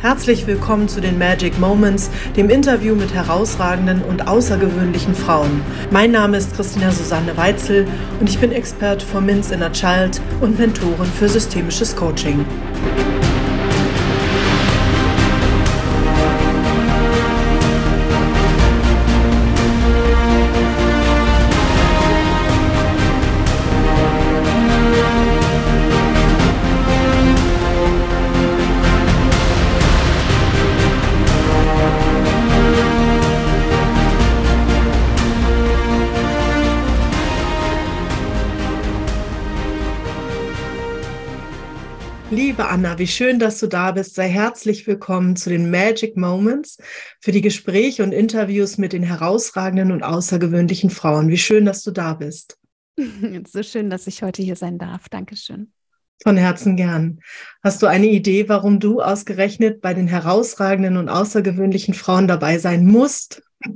Herzlich willkommen zu den Magic Moments, dem Interview mit herausragenden und außergewöhnlichen Frauen. Mein Name ist Christina Susanne Weitzel und ich bin Expert for Minz Inner Child und Mentorin für systemisches Coaching. Anna, wie schön, dass du da bist. Sei herzlich willkommen zu den Magic Moments für die Gespräche und Interviews mit den herausragenden und außergewöhnlichen Frauen. Wie schön, dass du da bist. So schön, dass ich heute hier sein darf. Dankeschön. Von Herzen gern. Hast du eine Idee, warum du ausgerechnet bei den herausragenden und außergewöhnlichen Frauen dabei sein musst?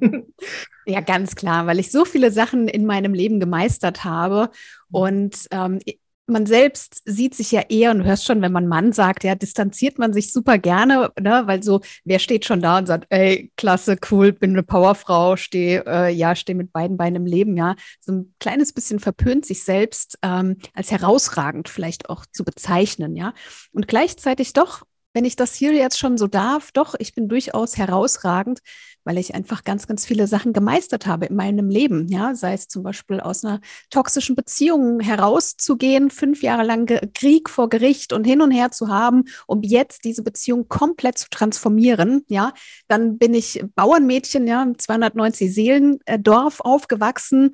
Ja, ganz klar, weil ich so viele Sachen in meinem Leben gemeistert habe und ähm, man selbst sieht sich ja eher, und du hörst schon, wenn man Mann sagt, ja, distanziert man sich super gerne, ne? weil so, wer steht schon da und sagt, ey, klasse, cool, bin eine Powerfrau, stehe, äh, ja, stehe mit beiden Beinen im Leben, ja. So ein kleines bisschen verpönt sich selbst ähm, als herausragend vielleicht auch zu bezeichnen, ja. Und gleichzeitig doch wenn ich das hier jetzt schon so darf, doch, ich bin durchaus herausragend, weil ich einfach ganz, ganz viele Sachen gemeistert habe in meinem Leben. Ja, sei es zum Beispiel aus einer toxischen Beziehung herauszugehen, fünf Jahre lang Krieg vor Gericht und hin und her zu haben, um jetzt diese Beziehung komplett zu transformieren. Ja, dann bin ich Bauernmädchen, ja, im 290 Seelendorf aufgewachsen,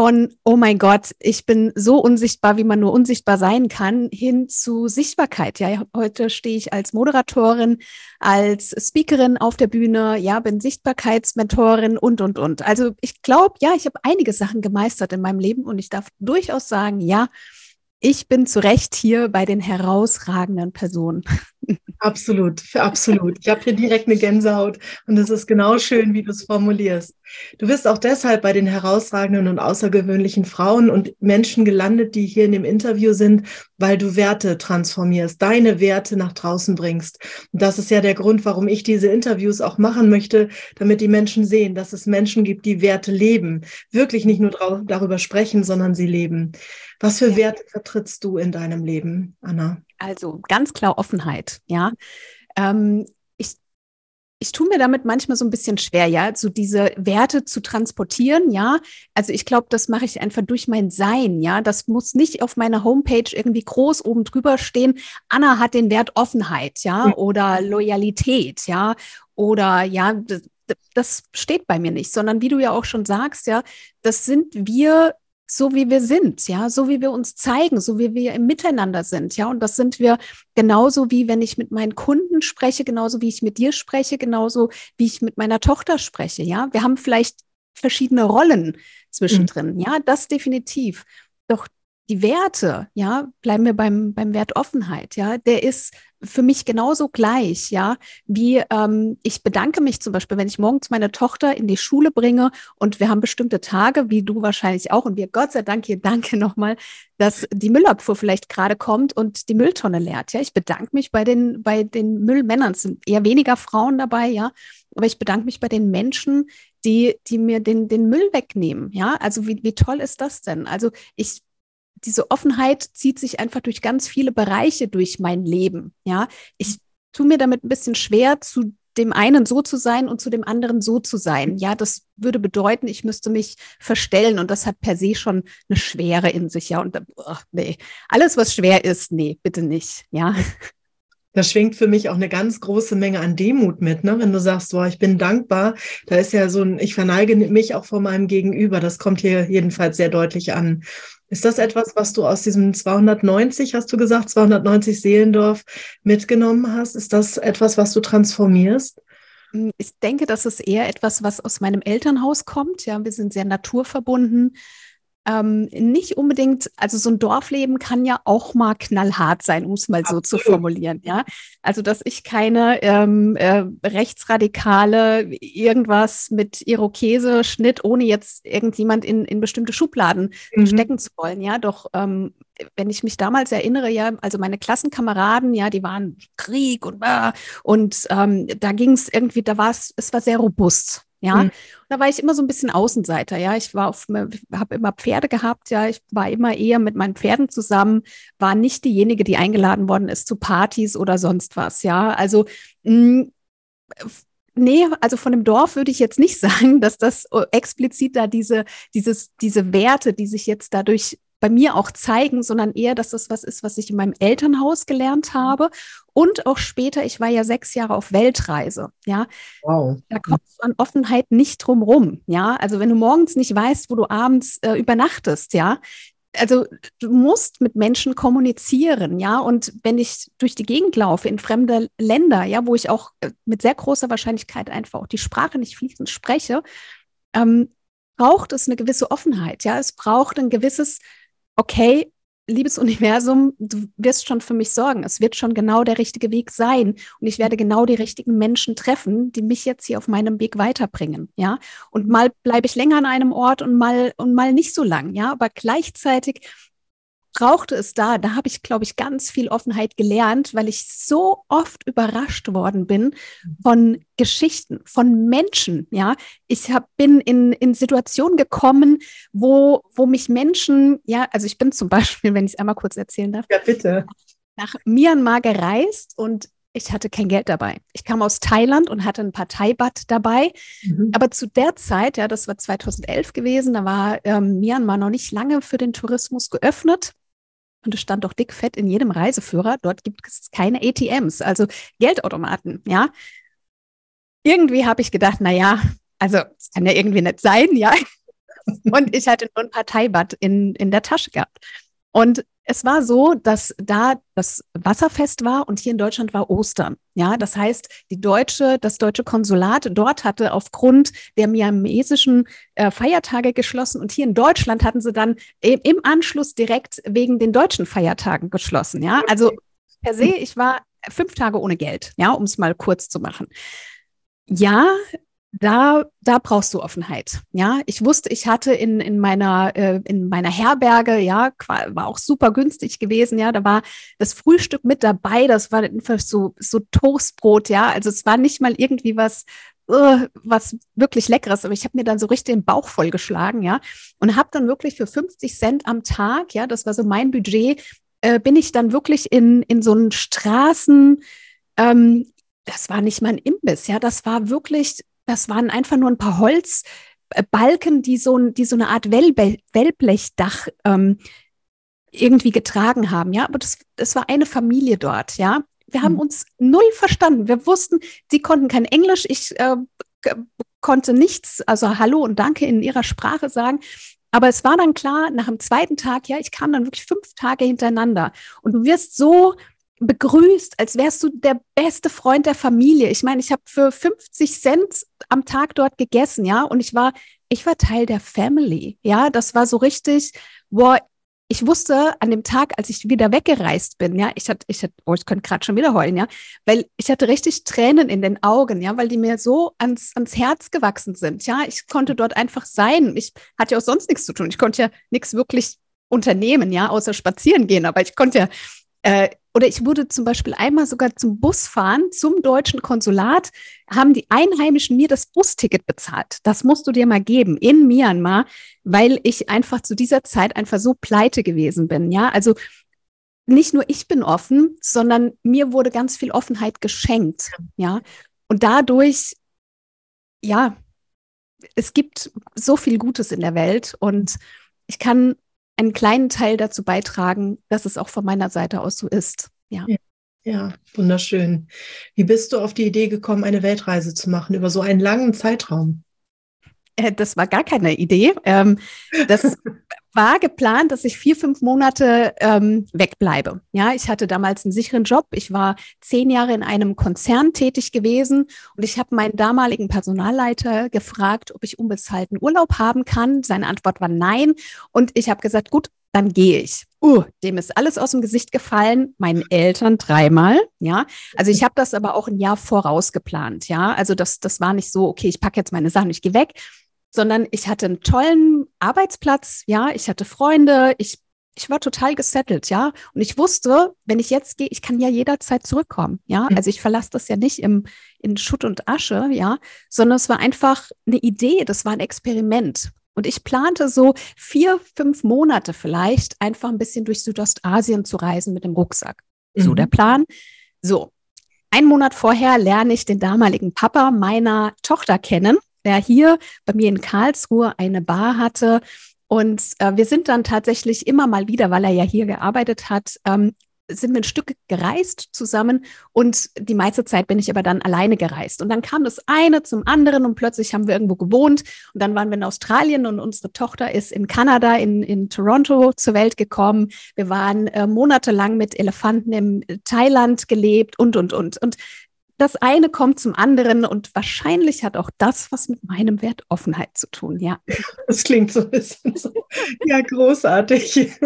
von, oh mein Gott, ich bin so unsichtbar, wie man nur unsichtbar sein kann, hin zu Sichtbarkeit. Ja, heute stehe ich als Moderatorin, als Speakerin auf der Bühne, ja, bin Sichtbarkeitsmentorin und, und, und. Also ich glaube, ja, ich habe einige Sachen gemeistert in meinem Leben und ich darf durchaus sagen, ja, ich bin zu Recht hier bei den herausragenden Personen. Absolut, absolut. Ich habe hier direkt eine Gänsehaut und es ist genau schön, wie du es formulierst. Du bist auch deshalb bei den herausragenden und außergewöhnlichen Frauen und Menschen gelandet, die hier in dem Interview sind, weil du Werte transformierst, deine Werte nach draußen bringst. Und das ist ja der Grund, warum ich diese Interviews auch machen möchte, damit die Menschen sehen, dass es Menschen gibt, die Werte leben. Wirklich nicht nur darüber sprechen, sondern sie leben. Was für Werte vertrittst du in deinem Leben, Anna? Also ganz klar Offenheit, ja. Ähm, ich, ich tue mir damit manchmal so ein bisschen schwer, ja, so diese Werte zu transportieren, ja. Also ich glaube, das mache ich einfach durch mein Sein, ja. Das muss nicht auf meiner Homepage irgendwie groß oben drüber stehen. Anna hat den Wert Offenheit, ja, mhm. oder Loyalität, ja, oder ja, das, das steht bei mir nicht, sondern wie du ja auch schon sagst, ja, das sind wir so wie wir sind, ja, so wie wir uns zeigen, so wie wir im Miteinander sind, ja, und das sind wir genauso wie wenn ich mit meinen Kunden spreche, genauso wie ich mit dir spreche, genauso wie ich mit meiner Tochter spreche, ja. Wir haben vielleicht verschiedene Rollen zwischendrin, mhm. ja, das definitiv. Doch die Werte, ja, bleiben wir beim, beim Wert Offenheit, ja, der ist für mich genauso gleich, ja, wie ähm, ich bedanke mich zum Beispiel, wenn ich morgens meine Tochter in die Schule bringe und wir haben bestimmte Tage, wie du wahrscheinlich auch und wir Gott sei Dank hier danke nochmal, dass die Müllabfuhr vielleicht gerade kommt und die Mülltonne leert, ja. Ich bedanke mich bei den, bei den Müllmännern, es sind eher weniger Frauen dabei, ja, aber ich bedanke mich bei den Menschen, die, die mir den, den Müll wegnehmen, ja. Also wie, wie toll ist das denn? Also ich diese Offenheit zieht sich einfach durch ganz viele Bereiche durch mein Leben. Ja, ich tue mir damit ein bisschen schwer, zu dem einen so zu sein und zu dem anderen so zu sein. Ja, das würde bedeuten, ich müsste mich verstellen und das hat per se schon eine Schwere in sich. Ja, und oh, nee, alles, was schwer ist, nee, bitte nicht. Ja. Da schwingt für mich auch eine ganz große Menge an Demut mit, ne? Wenn du sagst, boah, ich bin dankbar, da ist ja so ein, ich verneige mich auch vor meinem Gegenüber. Das kommt hier jedenfalls sehr deutlich an. Ist das etwas, was du aus diesem 290, hast du gesagt, 290 Seelendorf mitgenommen hast? Ist das etwas, was du transformierst? Hm, ich denke, das ist eher etwas, was aus meinem Elternhaus kommt. Ja, wir sind sehr naturverbunden ähm, nicht unbedingt, also so ein Dorfleben kann ja auch mal knallhart sein, um es mal Absolut. so zu formulieren, ja. Also, dass ich keine ähm, äh, rechtsradikale irgendwas mit Irokese-Schnitt, ohne jetzt irgendjemand in, in bestimmte Schubladen mhm. stecken zu wollen, ja. Doch ähm, wenn ich mich damals erinnere, ja, also meine Klassenkameraden, ja, die waren Krieg und äh, und ähm, da ging es irgendwie, da war es, es war sehr robust. Ja, mhm. da war ich immer so ein bisschen Außenseiter. Ja, ich war auf, habe immer Pferde gehabt. Ja, ich war immer eher mit meinen Pferden zusammen, war nicht diejenige, die eingeladen worden ist zu Partys oder sonst was. Ja, also mh, mm, Nee, also von dem Dorf würde ich jetzt nicht sagen, dass das äh, explizit da diese, dieses, diese Werte, die sich jetzt dadurch bei mir auch zeigen, sondern eher, dass das was ist, was ich in meinem Elternhaus gelernt habe. Und auch später, ich war ja sechs Jahre auf Weltreise. Ja, wow. da kommst du an Offenheit nicht drum rum. Ja, also wenn du morgens nicht weißt, wo du abends äh, übernachtest, ja, also du musst mit Menschen kommunizieren, ja. Und wenn ich durch die Gegend laufe in fremde Länder, ja, wo ich auch äh, mit sehr großer Wahrscheinlichkeit einfach auch die Sprache nicht fließend spreche, ähm, braucht es eine gewisse Offenheit, ja. Es braucht ein gewisses, okay, liebes Universum, du wirst schon für mich sorgen. Es wird schon genau der richtige Weg sein. Und ich werde genau die richtigen Menschen treffen, die mich jetzt hier auf meinem Weg weiterbringen. Ja. Und mal bleibe ich länger an einem Ort und mal und mal nicht so lang. Ja. Aber gleichzeitig brauchte es da. Da habe ich, glaube ich, ganz viel Offenheit gelernt, weil ich so oft überrascht worden bin von Geschichten, von Menschen. Ja, ich hab, bin in, in Situationen gekommen, wo, wo mich Menschen, ja, also ich bin zum Beispiel, wenn ich es einmal kurz erzählen darf. Ja, bitte. Nach Myanmar gereist und ich hatte kein Geld dabei. Ich kam aus Thailand und hatte ein Parteibad dabei. Mhm. Aber zu der Zeit, ja, das war 2011 gewesen, da war ähm, Myanmar noch nicht lange für den Tourismus geöffnet. Und es stand doch dickfett in jedem Reiseführer, dort gibt es keine ATMs, also Geldautomaten, ja. Irgendwie habe ich gedacht, na ja, also es kann ja irgendwie nicht sein, ja. Und ich hatte nur ein Parteibad in, in der Tasche gehabt. Und es war so, dass da das Wasserfest war und hier in Deutschland war Ostern. Ja, das heißt, die deutsche, das deutsche Konsulat dort hatte aufgrund der myanmesischen äh, Feiertage geschlossen und hier in Deutschland hatten sie dann im, im Anschluss direkt wegen den deutschen Feiertagen geschlossen. Ja, also per se, ich war fünf Tage ohne Geld. Ja, um es mal kurz zu machen. Ja, da, da brauchst du Offenheit. Ja, ich wusste, ich hatte in, in meiner, äh, in meiner Herberge, ja, war auch super günstig gewesen. Ja, da war das Frühstück mit dabei. Das war so, so Toastbrot. Ja, also es war nicht mal irgendwie was, uh, was wirklich Leckeres, aber ich habe mir dann so richtig den Bauch vollgeschlagen. Ja, und habe dann wirklich für 50 Cent am Tag, ja, das war so mein Budget, äh, bin ich dann wirklich in, in so einen Straßen, ähm, das war nicht mein Imbiss, ja, das war wirklich das waren einfach nur ein paar Holzbalken, die so, die so eine Art Wellbe Wellblechdach ähm, irgendwie getragen haben. Ja, aber das, das war eine Familie dort. Ja, wir haben mhm. uns null verstanden. Wir wussten, sie konnten kein Englisch. Ich äh, konnte nichts, also Hallo und Danke in ihrer Sprache sagen. Aber es war dann klar, nach dem zweiten Tag, ja, ich kam dann wirklich fünf Tage hintereinander. Und du wirst so begrüßt, als wärst du der beste Freund der Familie. Ich meine, ich habe für 50 Cent am Tag dort gegessen, ja, und ich war, ich war Teil der Family, ja, das war so richtig, boah, ich wusste an dem Tag, als ich wieder weggereist bin, ja, ich hatte, ich hatte, oh, ich könnte gerade schon wieder heulen, ja, weil ich hatte richtig Tränen in den Augen, ja, weil die mir so ans, ans Herz gewachsen sind, ja, ich konnte dort einfach sein. Ich hatte ja auch sonst nichts zu tun. Ich konnte ja nichts wirklich unternehmen, ja, außer spazieren gehen, aber ich konnte ja äh, oder ich wurde zum Beispiel einmal sogar zum Busfahren zum deutschen Konsulat, haben die Einheimischen mir das Busticket bezahlt. Das musst du dir mal geben in Myanmar, weil ich einfach zu dieser Zeit einfach so pleite gewesen bin. Ja, also nicht nur ich bin offen, sondern mir wurde ganz viel Offenheit geschenkt. Ja, und dadurch, ja, es gibt so viel Gutes in der Welt und ich kann einen kleinen Teil dazu beitragen, dass es auch von meiner Seite aus so ist. Ja. ja. Ja, wunderschön. Wie bist du auf die Idee gekommen, eine Weltreise zu machen über so einen langen Zeitraum? Äh, das war gar keine Idee. Ähm, das war geplant, dass ich vier, fünf Monate ähm, wegbleibe. Ja, ich hatte damals einen sicheren Job. Ich war zehn Jahre in einem Konzern tätig gewesen und ich habe meinen damaligen Personalleiter gefragt, ob ich unbezahlten Urlaub haben kann. Seine Antwort war nein. Und ich habe gesagt, gut, dann gehe ich. Uh, dem ist alles aus dem Gesicht gefallen, meinen Eltern dreimal, ja. Also ich habe das aber auch ein Jahr voraus geplant, ja. Also das, das war nicht so, okay, ich packe jetzt meine Sachen, ich gehe weg, sondern ich hatte einen tollen Arbeitsplatz, ja, ich hatte Freunde, ich, ich war total gesettelt, ja. Und ich wusste, wenn ich jetzt gehe, ich kann ja jederzeit zurückkommen, ja. Mhm. Also ich verlasse das ja nicht im, in Schutt und Asche, ja, sondern es war einfach eine Idee, das war ein Experiment. Und ich plante so vier, fünf Monate vielleicht einfach ein bisschen durch Südostasien zu reisen mit dem Rucksack. Mhm. So der Plan. So, ein Monat vorher lerne ich den damaligen Papa meiner Tochter kennen, der hier bei mir in Karlsruhe eine Bar hatte und äh, wir sind dann tatsächlich immer mal wieder, weil er ja hier gearbeitet hat, ähm, sind wir ein Stück gereist zusammen und die meiste Zeit bin ich aber dann alleine gereist. Und dann kam das eine zum anderen und plötzlich haben wir irgendwo gewohnt und dann waren wir in Australien und unsere Tochter ist in Kanada, in, in Toronto zur Welt gekommen. Wir waren äh, monatelang mit Elefanten im Thailand gelebt und, und, und. Und das eine kommt zum anderen und wahrscheinlich hat auch das was mit meinem Wert Offenheit zu tun, ja. Das klingt so ein bisschen so. Ja, großartig.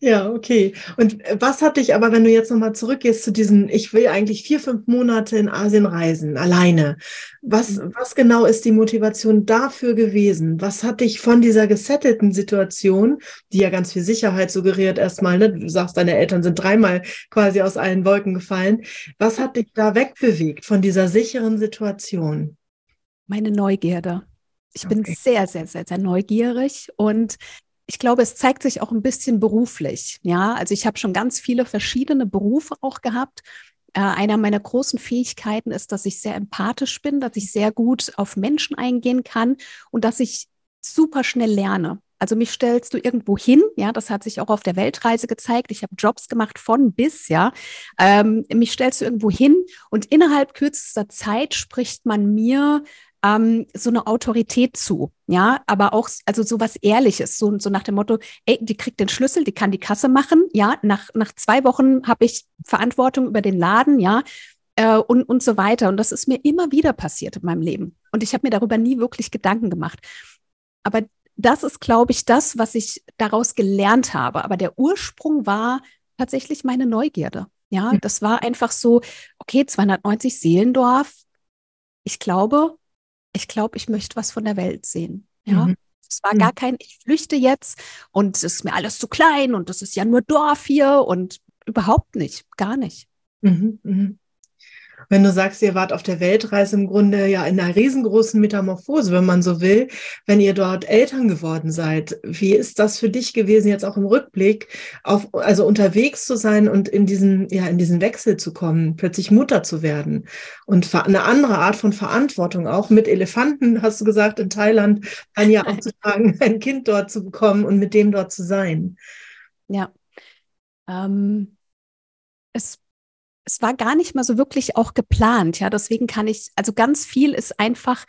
Ja, okay. Und was hat dich aber, wenn du jetzt nochmal zurückgehst zu diesen, ich will eigentlich vier, fünf Monate in Asien reisen, alleine. Was, mhm. was genau ist die Motivation dafür gewesen? Was hat dich von dieser gesettelten Situation, die ja ganz viel Sicherheit suggeriert erstmal, ne? du sagst, deine Eltern sind dreimal quasi aus allen Wolken gefallen, was hat dich da wegbewegt von dieser sicheren Situation? Meine Neugierde. Ich okay. bin sehr, sehr, sehr, sehr neugierig und ich glaube, es zeigt sich auch ein bisschen beruflich. Ja, also ich habe schon ganz viele verschiedene Berufe auch gehabt äh, einer meiner großen Fähigkeiten ist, dass ich sehr empathisch bin, dass ich sehr gut auf Menschen eingehen kann und dass ich super schnell lerne. Also mich stellst du irgendwo hin, ja, das hat sich auch auf der Weltreise gezeigt. Ich habe Jobs gemacht von bis, ja. Ähm, mich stellst du irgendwo hin und innerhalb kürzester Zeit spricht man mir ähm, so eine Autorität zu, ja, aber auch also so was Ehrliches, so, so nach dem Motto, ey, die kriegt den Schlüssel, die kann die Kasse machen, ja, nach, nach zwei Wochen habe ich Verantwortung über den Laden, ja, äh, und, und so weiter. Und das ist mir immer wieder passiert in meinem Leben. Und ich habe mir darüber nie wirklich Gedanken gemacht. Aber das ist, glaube ich, das, was ich daraus gelernt habe. Aber der Ursprung war tatsächlich meine Neugierde. Ja, hm. das war einfach so, okay, 290 Seelendorf. Ich glaube, ich glaube, ich möchte was von der Welt sehen. Ja. Mhm. Es war mhm. gar kein, ich flüchte jetzt und es ist mir alles zu klein und es ist ja nur Dorf hier und überhaupt nicht, gar nicht. Mhm, mh. Wenn du sagst, ihr wart auf der Weltreise im Grunde ja in einer riesengroßen Metamorphose, wenn man so will, wenn ihr dort Eltern geworden seid, wie ist das für dich gewesen, jetzt auch im Rückblick, auf, also unterwegs zu sein und in diesen, ja, in diesen Wechsel zu kommen, plötzlich Mutter zu werden und eine andere Art von Verantwortung auch mit Elefanten, hast du gesagt, in Thailand, ein Jahr auch zu tragen, ein Kind dort zu bekommen und mit dem dort zu sein? Ja. Ähm, es es war gar nicht mal so wirklich auch geplant. Ja, deswegen kann ich, also ganz viel ist einfach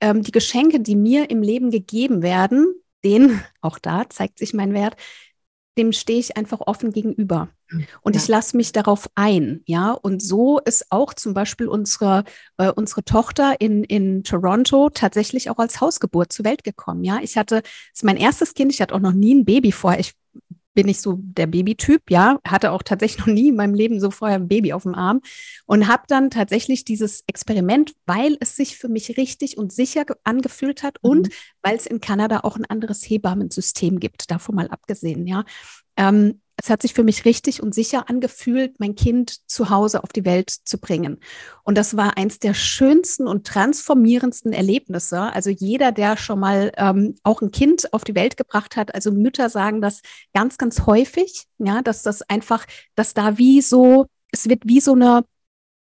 ähm, die Geschenke, die mir im Leben gegeben werden, denen, auch da zeigt sich mein Wert, dem stehe ich einfach offen gegenüber. Und ja. ich lasse mich darauf ein, ja. Und so ist auch zum Beispiel unsere, äh, unsere Tochter in, in Toronto tatsächlich auch als Hausgeburt zur Welt gekommen, ja. Ich hatte, das ist mein erstes Kind, ich hatte auch noch nie ein Baby vorher. Ich bin ich so der Babytyp, ja, hatte auch tatsächlich noch nie in meinem Leben so vorher ein Baby auf dem Arm und habe dann tatsächlich dieses Experiment, weil es sich für mich richtig und sicher angefühlt hat mhm. und weil es in Kanada auch ein anderes Hebammensystem gibt, davon mal abgesehen, ja, ähm, es hat sich für mich richtig und sicher angefühlt, mein Kind zu Hause auf die Welt zu bringen. Und das war eins der schönsten und transformierendsten Erlebnisse. Also jeder, der schon mal ähm, auch ein Kind auf die Welt gebracht hat, also Mütter sagen das ganz, ganz häufig, ja, dass das einfach, dass da wie so, es wird wie so eine,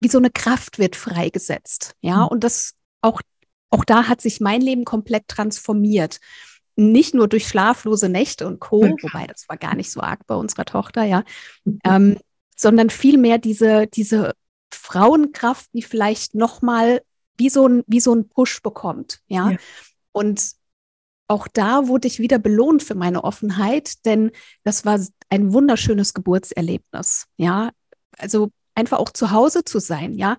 wie so eine Kraft wird freigesetzt. Ja, mhm. und das auch, auch da hat sich mein Leben komplett transformiert nicht nur durch schlaflose Nächte und Co., wobei das war gar nicht so arg bei unserer Tochter, ja, ähm, sondern vielmehr diese, diese Frauenkraft, die vielleicht nochmal wie so ein, wie so ein Push bekommt, ja. ja. Und auch da wurde ich wieder belohnt für meine Offenheit, denn das war ein wunderschönes Geburtserlebnis, ja. Also einfach auch zu Hause zu sein, ja.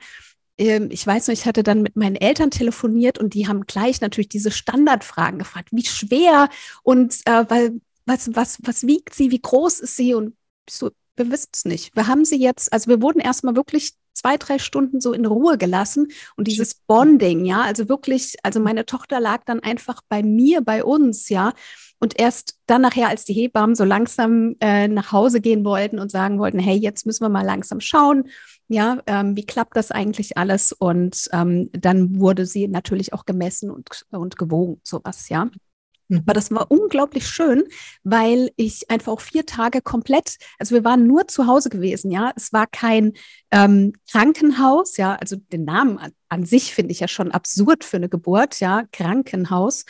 Ähm, ich weiß noch, ich hatte dann mit meinen Eltern telefoniert und die haben gleich natürlich diese Standardfragen gefragt. Wie schwer und äh, weil, was, was, was wiegt sie, wie groß ist sie? Und so, wir wissen es nicht. Wir haben sie jetzt, also wir wurden erstmal wirklich zwei, drei Stunden so in Ruhe gelassen und dieses Bonding, ja, also wirklich, also meine Tochter lag dann einfach bei mir, bei uns, ja. Und erst dann nachher, als die Hebammen so langsam äh, nach Hause gehen wollten und sagen wollten, hey, jetzt müssen wir mal langsam schauen, ja, ähm, wie klappt das eigentlich alles? Und ähm, dann wurde sie natürlich auch gemessen und, und gewogen, sowas, ja. Mhm. Aber das war unglaublich schön, weil ich einfach auch vier Tage komplett, also wir waren nur zu Hause gewesen, ja. Es war kein ähm, Krankenhaus, ja, also den Namen an, an sich finde ich ja schon absurd für eine Geburt, ja, Krankenhaus.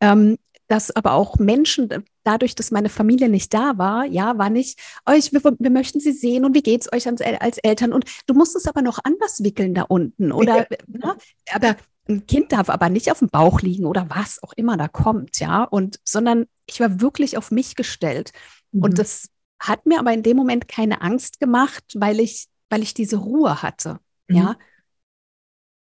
Ähm, dass aber auch Menschen, dadurch, dass meine Familie nicht da war, ja, war nicht, euch, wir, wir möchten sie sehen und wie geht's euch als, als Eltern? Und du musst es aber noch anders wickeln da unten. Oder na, ne? aber ein Kind darf aber nicht auf dem Bauch liegen oder was auch immer da kommt, ja. Und sondern ich war wirklich auf mich gestellt. Mhm. Und das hat mir aber in dem Moment keine Angst gemacht, weil ich, weil ich diese Ruhe hatte. Mhm. Ja.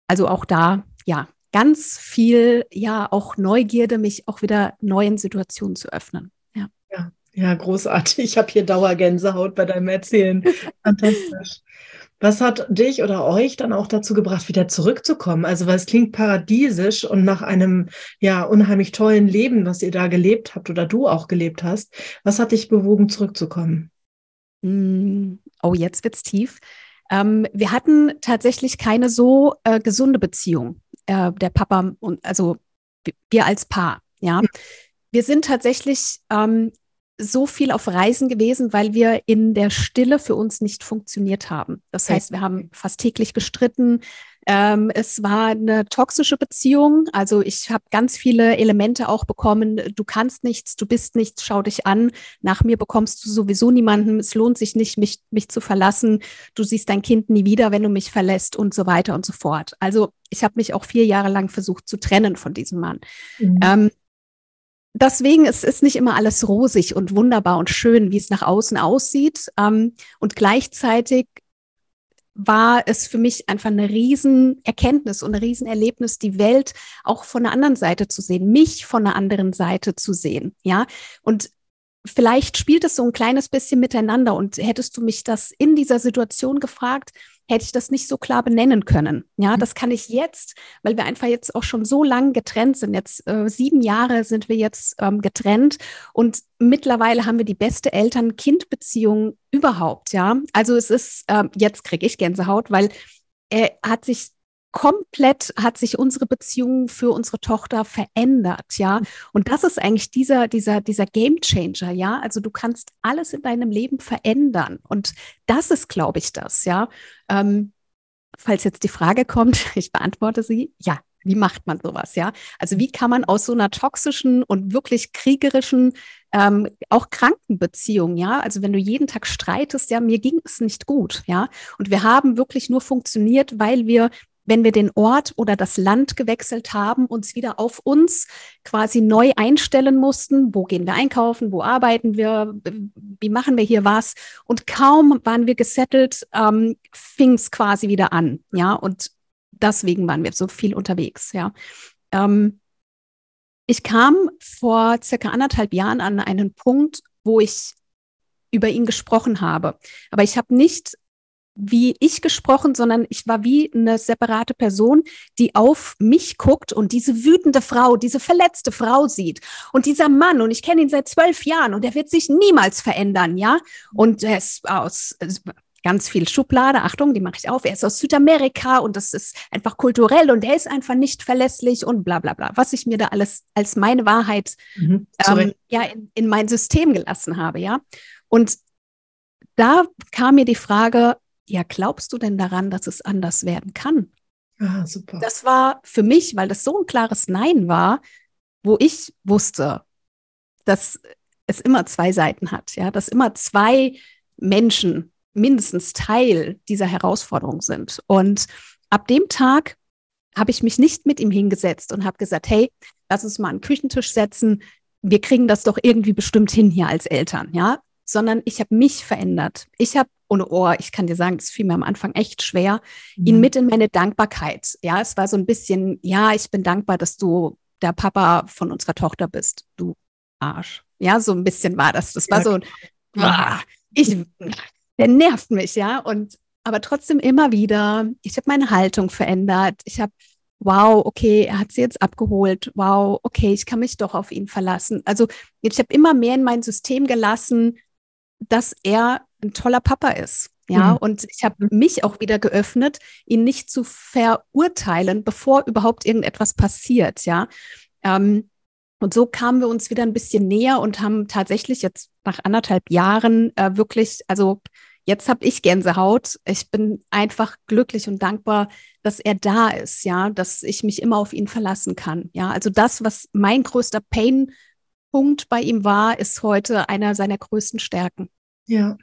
Also auch da, ja, ganz viel, ja, auch Neugierde, mich auch wieder neuen Situationen zu öffnen. Ja, ja, ja großartig. Ich habe hier Dauergänsehaut bei deinem Erzählen. Fantastisch. Was hat dich oder euch dann auch dazu gebracht, wieder zurückzukommen? Also, weil es klingt paradiesisch und nach einem ja unheimlich tollen Leben, was ihr da gelebt habt oder du auch gelebt hast. Was hat dich bewogen, zurückzukommen? Hm, oh, jetzt wird's tief. Ähm, wir hatten tatsächlich keine so äh, gesunde Beziehung äh, der Papa und also wir als Paar, ja. Wir sind tatsächlich ähm, so viel auf Reisen gewesen, weil wir in der Stille für uns nicht funktioniert haben. Das heißt, wir haben fast täglich gestritten. Ähm, es war eine toxische Beziehung. Also ich habe ganz viele Elemente auch bekommen. Du kannst nichts, du bist nichts, schau dich an. Nach mir bekommst du sowieso niemanden. Es lohnt sich nicht, mich, mich zu verlassen. Du siehst dein Kind nie wieder, wenn du mich verlässt und so weiter und so fort. Also ich habe mich auch vier Jahre lang versucht zu trennen von diesem Mann. Mhm. Ähm, deswegen ist es nicht immer alles rosig und wunderbar und schön, wie es nach außen aussieht. Ähm, und gleichzeitig war es für mich einfach eine Riesenerkenntnis und ein Riesenerlebnis, die Welt auch von der anderen Seite zu sehen, mich von der anderen Seite zu sehen. Ja, und vielleicht spielt es so ein kleines bisschen miteinander. Und hättest du mich das in dieser Situation gefragt, hätte ich das nicht so klar benennen können. Ja, mhm. das kann ich jetzt, weil wir einfach jetzt auch schon so lange getrennt sind. Jetzt äh, sieben Jahre sind wir jetzt ähm, getrennt und mittlerweile haben wir die beste Eltern-Kind-Beziehung überhaupt. Ja, also es ist, äh, jetzt kriege ich Gänsehaut, weil er hat sich komplett hat sich unsere Beziehung für unsere Tochter verändert, ja. Und das ist eigentlich dieser, dieser, dieser Game Changer, ja. Also du kannst alles in deinem Leben verändern. Und das ist, glaube ich, das, ja. Ähm, falls jetzt die Frage kommt, ich beantworte sie, ja. Wie macht man sowas, ja? Also wie kann man aus so einer toxischen und wirklich kriegerischen, ähm, auch kranken Beziehung, ja? Also wenn du jeden Tag streitest, ja, mir ging es nicht gut, ja? Und wir haben wirklich nur funktioniert, weil wir wenn wir den Ort oder das Land gewechselt haben, uns wieder auf uns quasi neu einstellen mussten. Wo gehen wir einkaufen? Wo arbeiten wir? Wie machen wir hier was? Und kaum waren wir gesettelt, ähm, fing es quasi wieder an. Ja, und deswegen waren wir so viel unterwegs. Ja. Ähm, ich kam vor circa anderthalb Jahren an einen Punkt, wo ich über ihn gesprochen habe. Aber ich habe nicht wie ich gesprochen, sondern ich war wie eine separate Person, die auf mich guckt und diese wütende Frau, diese verletzte Frau sieht. Und dieser Mann, und ich kenne ihn seit zwölf Jahren und er wird sich niemals verändern, ja? Und er ist aus ganz viel Schublade, Achtung, die mache ich auf, er ist aus Südamerika und das ist einfach kulturell und er ist einfach nicht verlässlich und bla bla bla, was ich mir da alles als meine Wahrheit mhm, ähm, ja, in, in mein System gelassen habe, ja. Und da kam mir die Frage, ja, glaubst du denn daran, dass es anders werden kann? Ah, super. Das war für mich, weil das so ein klares Nein war, wo ich wusste, dass es immer zwei Seiten hat, ja, dass immer zwei Menschen mindestens Teil dieser Herausforderung sind. Und ab dem Tag habe ich mich nicht mit ihm hingesetzt und habe gesagt, hey, lass uns mal an den Küchentisch setzen. Wir kriegen das doch irgendwie bestimmt hin hier als Eltern, ja, sondern ich habe mich verändert. Ich habe ohne Ohr, ich kann dir sagen, es fiel mir am Anfang echt schwer, mhm. ihn mit in meine Dankbarkeit. Ja, es war so ein bisschen, ja, ich bin dankbar, dass du der Papa von unserer Tochter bist, du Arsch. Ja, so ein bisschen war das. Das war ja, so, ah, ich, der nervt mich, ja. Und aber trotzdem immer wieder, ich habe meine Haltung verändert. Ich habe, wow, okay, er hat sie jetzt abgeholt. Wow, okay, ich kann mich doch auf ihn verlassen. Also ich habe immer mehr in mein System gelassen, dass er ein toller Papa ist. Ja, mhm. und ich habe mich auch wieder geöffnet, ihn nicht zu verurteilen, bevor überhaupt irgendetwas passiert. Ja, ähm, und so kamen wir uns wieder ein bisschen näher und haben tatsächlich jetzt nach anderthalb Jahren äh, wirklich, also jetzt habe ich Gänsehaut. Ich bin einfach glücklich und dankbar, dass er da ist, ja, dass ich mich immer auf ihn verlassen kann. Ja, also das, was mein größter Pain-Punkt bei ihm war, ist heute einer seiner größten Stärken. Ja.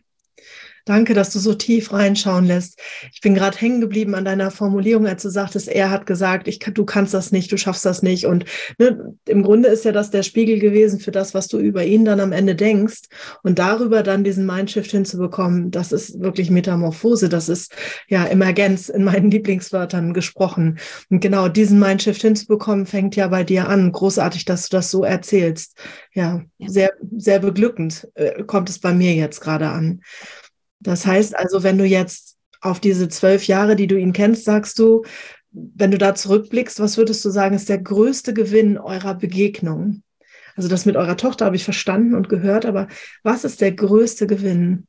Danke, dass du so tief reinschauen lässt. Ich bin gerade hängen geblieben an deiner Formulierung, als du sagtest, er hat gesagt, ich, du kannst das nicht, du schaffst das nicht. Und ne, im Grunde ist ja das der Spiegel gewesen für das, was du über ihn dann am Ende denkst. Und darüber dann diesen Mindshift hinzubekommen, das ist wirklich Metamorphose. Das ist ja Emergenz in meinen Lieblingswörtern gesprochen. Und genau diesen Mindshift hinzubekommen, fängt ja bei dir an. Großartig, dass du das so erzählst. Ja, ja. sehr, sehr beglückend äh, kommt es bei mir jetzt gerade an. Das heißt also, wenn du jetzt auf diese zwölf Jahre, die du ihn kennst, sagst du, wenn du da zurückblickst, was würdest du sagen, ist der größte Gewinn eurer Begegnung? Also das mit eurer Tochter habe ich verstanden und gehört, aber was ist der größte Gewinn?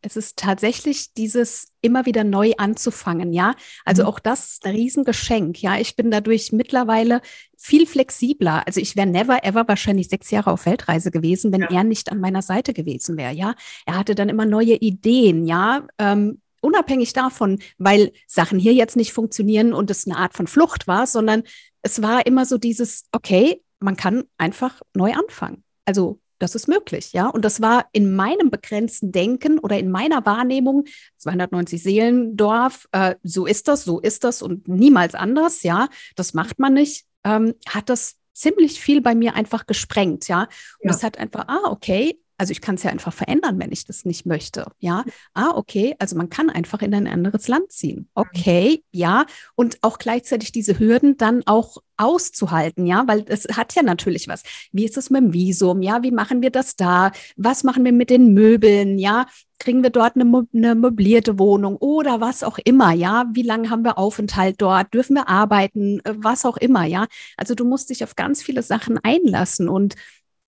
Es ist tatsächlich dieses immer wieder neu anzufangen, ja. Also mhm. auch das ist ein Riesengeschenk, ja. Ich bin dadurch mittlerweile viel flexibler. Also ich wäre never ever wahrscheinlich sechs Jahre auf Weltreise gewesen, wenn ja. er nicht an meiner Seite gewesen wäre, ja. Er hatte dann immer neue Ideen, ja. Ähm, unabhängig davon, weil Sachen hier jetzt nicht funktionieren und es eine Art von Flucht war, sondern es war immer so dieses, okay, man kann einfach neu anfangen. Also das ist möglich, ja. Und das war in meinem begrenzten Denken oder in meiner Wahrnehmung 290 Seelendorf, äh, so ist das, so ist das und niemals anders, ja. Das macht man nicht. Ähm, hat das ziemlich viel bei mir einfach gesprengt, ja. Und es ja. hat einfach, ah, okay, also ich kann es ja einfach verändern, wenn ich das nicht möchte. Ja, ah, okay, also man kann einfach in ein anderes Land ziehen. Okay, ja, und auch gleichzeitig diese Hürden dann auch auszuhalten, ja, weil es hat ja natürlich was. Wie ist es mit dem Visum? Ja, wie machen wir das da? Was machen wir mit den Möbeln? Ja, kriegen wir dort eine, eine möblierte Wohnung oder was auch immer? Ja, wie lange haben wir Aufenthalt dort? Dürfen wir arbeiten? Äh, was auch immer? Ja, also du musst dich auf ganz viele Sachen einlassen und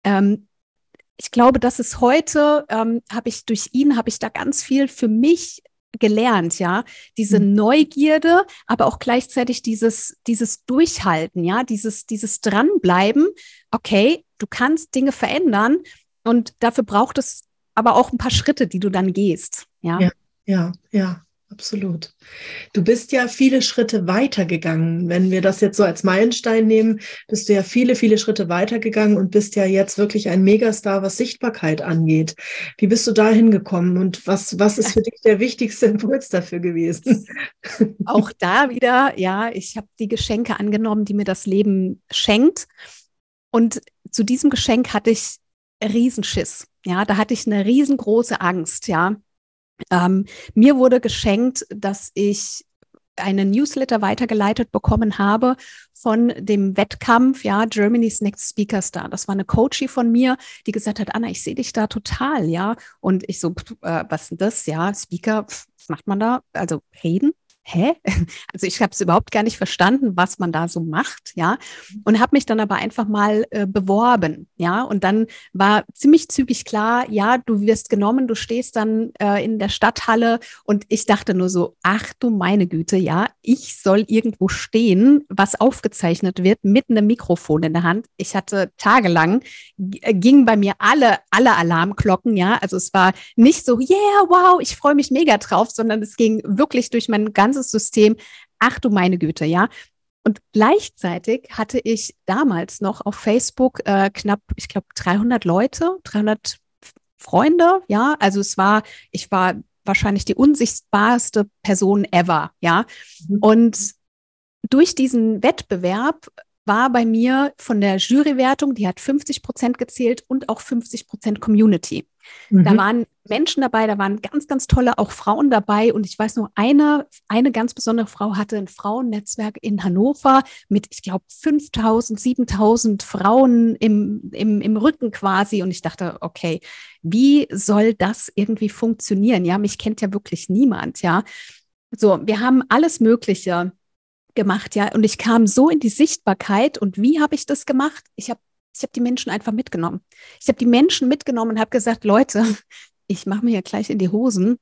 ähm, ich glaube, das ist heute, ähm, habe ich durch ihn, habe ich da ganz viel für mich gelernt, ja, diese mhm. Neugierde, aber auch gleichzeitig dieses, dieses Durchhalten, ja, dieses, dieses Dranbleiben. Okay, du kannst Dinge verändern und dafür braucht es aber auch ein paar Schritte, die du dann gehst, ja. Ja, ja, ja. Absolut. Du bist ja viele Schritte weitergegangen. Wenn wir das jetzt so als Meilenstein nehmen, bist du ja viele, viele Schritte weitergegangen und bist ja jetzt wirklich ein Megastar, was Sichtbarkeit angeht. Wie bist du da hingekommen und was, was ist für dich der wichtigste Impuls dafür gewesen? Auch da wieder, ja, ich habe die Geschenke angenommen, die mir das Leben schenkt. Und zu diesem Geschenk hatte ich Riesenschiss. Ja, da hatte ich eine riesengroße Angst, ja ähm, mir wurde geschenkt, dass ich einen Newsletter weitergeleitet bekommen habe von dem Wettkampf, ja, Germany's Next Speaker Star. Das war eine Coachie von mir, die gesagt hat, Anna, ich sehe dich da total, ja. Und ich so, äh, was ist das, ja, Speaker, was macht man da? Also reden, hä? Also ich habe es überhaupt gar nicht verstanden, was man da so macht, ja. Und habe mich dann aber einfach mal äh, beworben, ja. Und dann war ziemlich zügig klar, ja, du wirst genommen, du stehst dann äh, in der Stadthalle und ich dachte nur so, ach du meine Güte, ja, ich soll irgendwo stehen, was aufgezeichnet wird mit einem Mikrofon in der Hand. Ich hatte tagelang, äh, gingen bei mir alle, alle Alarmglocken, ja. Also es war nicht so, yeah, wow, ich freue mich mega drauf, sondern es ging wirklich durch mein ganzes ganzes System, ach du meine Güte, ja. Und gleichzeitig hatte ich damals noch auf Facebook äh, knapp, ich glaube, 300 Leute, 300 Freunde, ja. Also es war, ich war wahrscheinlich die unsichtbarste Person ever, ja. Mhm. Und durch diesen Wettbewerb war bei mir von der Jurywertung, die hat 50 Prozent gezählt und auch 50 Prozent Community. Mhm. Da waren Menschen dabei, da waren ganz, ganz tolle auch Frauen dabei. Und ich weiß noch, eine, eine ganz besondere Frau hatte ein Frauennetzwerk in Hannover mit, ich glaube, 5000, 7000 Frauen im, im, im Rücken quasi. Und ich dachte, okay, wie soll das irgendwie funktionieren? Ja, mich kennt ja wirklich niemand. Ja, so, wir haben alles Mögliche gemacht, ja. Und ich kam so in die Sichtbarkeit. Und wie habe ich das gemacht? Ich habe ich habe die Menschen einfach mitgenommen. Ich habe die Menschen mitgenommen und habe gesagt, Leute, ich mache mir ja gleich in die Hosen,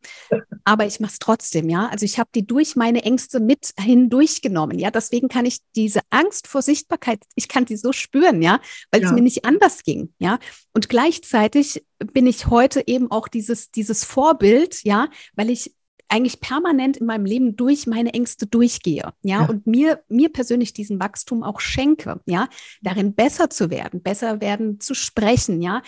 aber ich mache es trotzdem, ja. Also ich habe die durch meine Ängste mit hindurchgenommen, ja. Deswegen kann ich diese Angst vor Sichtbarkeit, ich kann die so spüren, ja, weil ja. es mir nicht anders ging, ja. Und gleichzeitig bin ich heute eben auch dieses, dieses Vorbild, ja, weil ich eigentlich permanent in meinem Leben durch meine Ängste durchgehe, ja, ja, und mir, mir persönlich diesen Wachstum auch schenke, ja, darin besser zu werden, besser werden zu sprechen, ja,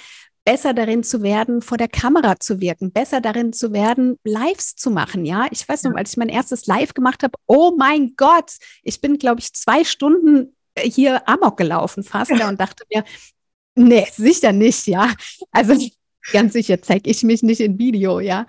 besser darin zu werden, vor der Kamera zu wirken, besser darin zu werden, Lives zu machen, ja. Ich weiß noch, als ich mein erstes Live gemacht habe, oh mein Gott, ich bin, glaube ich, zwei Stunden äh, hier Amok gelaufen fast, ja, und dachte mir, nee, sicher nicht, ja. Also ganz sicher zeige ich mich nicht in Video, ja.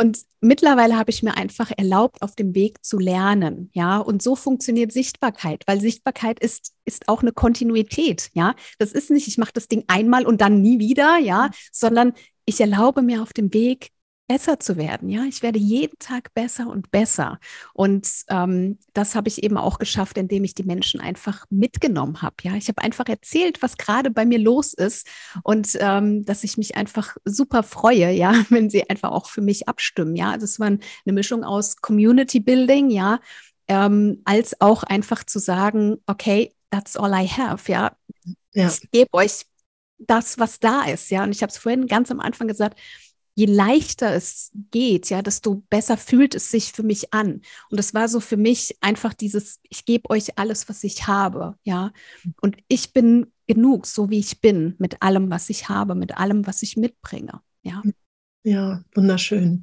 Und mittlerweile habe ich mir einfach erlaubt, auf dem Weg zu lernen, ja. Und so funktioniert Sichtbarkeit, weil Sichtbarkeit ist, ist auch eine Kontinuität, ja. Das ist nicht, ich mache das Ding einmal und dann nie wieder, ja, mhm. sondern ich erlaube mir auf dem Weg besser zu werden. Ja, ich werde jeden Tag besser und besser. Und ähm, das habe ich eben auch geschafft, indem ich die Menschen einfach mitgenommen habe. Ja, ich habe einfach erzählt, was gerade bei mir los ist und ähm, dass ich mich einfach super freue, ja, wenn sie einfach auch für mich abstimmen. Ja, also es war eine Mischung aus Community Building, ja, ähm, als auch einfach zu sagen, okay, that's all I have. Ja, ja. ich gebe euch das, was da ist. Ja, und ich habe es vorhin ganz am Anfang gesagt je leichter es geht, ja, desto besser fühlt es sich für mich an. Und das war so für mich einfach dieses, ich gebe euch alles, was ich habe, ja. Und ich bin genug, so wie ich bin, mit allem, was ich habe, mit allem, was ich mitbringe, ja. Ja, wunderschön.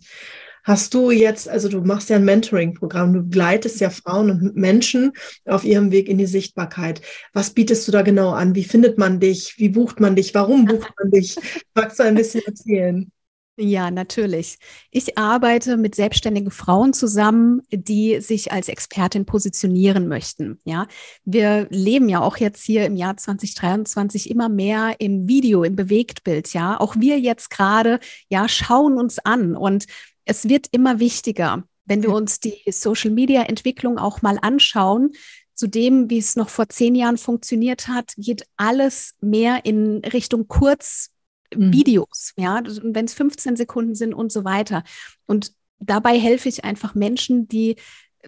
Hast du jetzt, also du machst ja ein Mentoring-Programm, du begleitest ja Frauen und Menschen auf ihrem Weg in die Sichtbarkeit. Was bietest du da genau an? Wie findet man dich? Wie bucht man dich? Warum bucht man dich? Magst du ein bisschen erzählen? Ja, natürlich. Ich arbeite mit selbstständigen Frauen zusammen, die sich als Expertin positionieren möchten. Ja, wir leben ja auch jetzt hier im Jahr 2023 immer mehr im Video, im Bewegtbild. Ja, auch wir jetzt gerade, ja, schauen uns an und es wird immer wichtiger, wenn wir uns die Social Media Entwicklung auch mal anschauen. Zu dem, wie es noch vor zehn Jahren funktioniert hat, geht alles mehr in Richtung Kurz Mhm. Videos, ja, wenn es 15 Sekunden sind und so weiter. Und dabei helfe ich einfach Menschen, die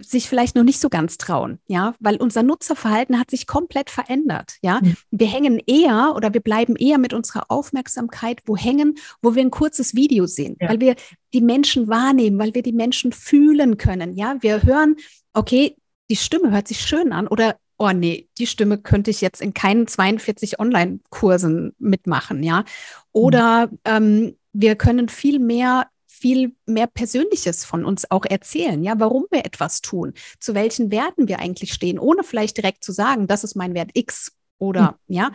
sich vielleicht noch nicht so ganz trauen, ja, weil unser Nutzerverhalten hat sich komplett verändert, ja. Mhm. Wir hängen eher oder wir bleiben eher mit unserer Aufmerksamkeit wo hängen, wo wir ein kurzes Video sehen, ja. weil wir die Menschen wahrnehmen, weil wir die Menschen fühlen können, ja. Wir hören, okay, die Stimme hört sich schön an oder oh nee, die Stimme könnte ich jetzt in keinen 42 Online-Kursen mitmachen, ja. Oder ähm, wir können viel mehr viel mehr Persönliches von uns auch erzählen, ja, warum wir etwas tun, zu welchen Werten wir eigentlich stehen, ohne vielleicht direkt zu sagen, das ist mein Wert X oder mhm. ja.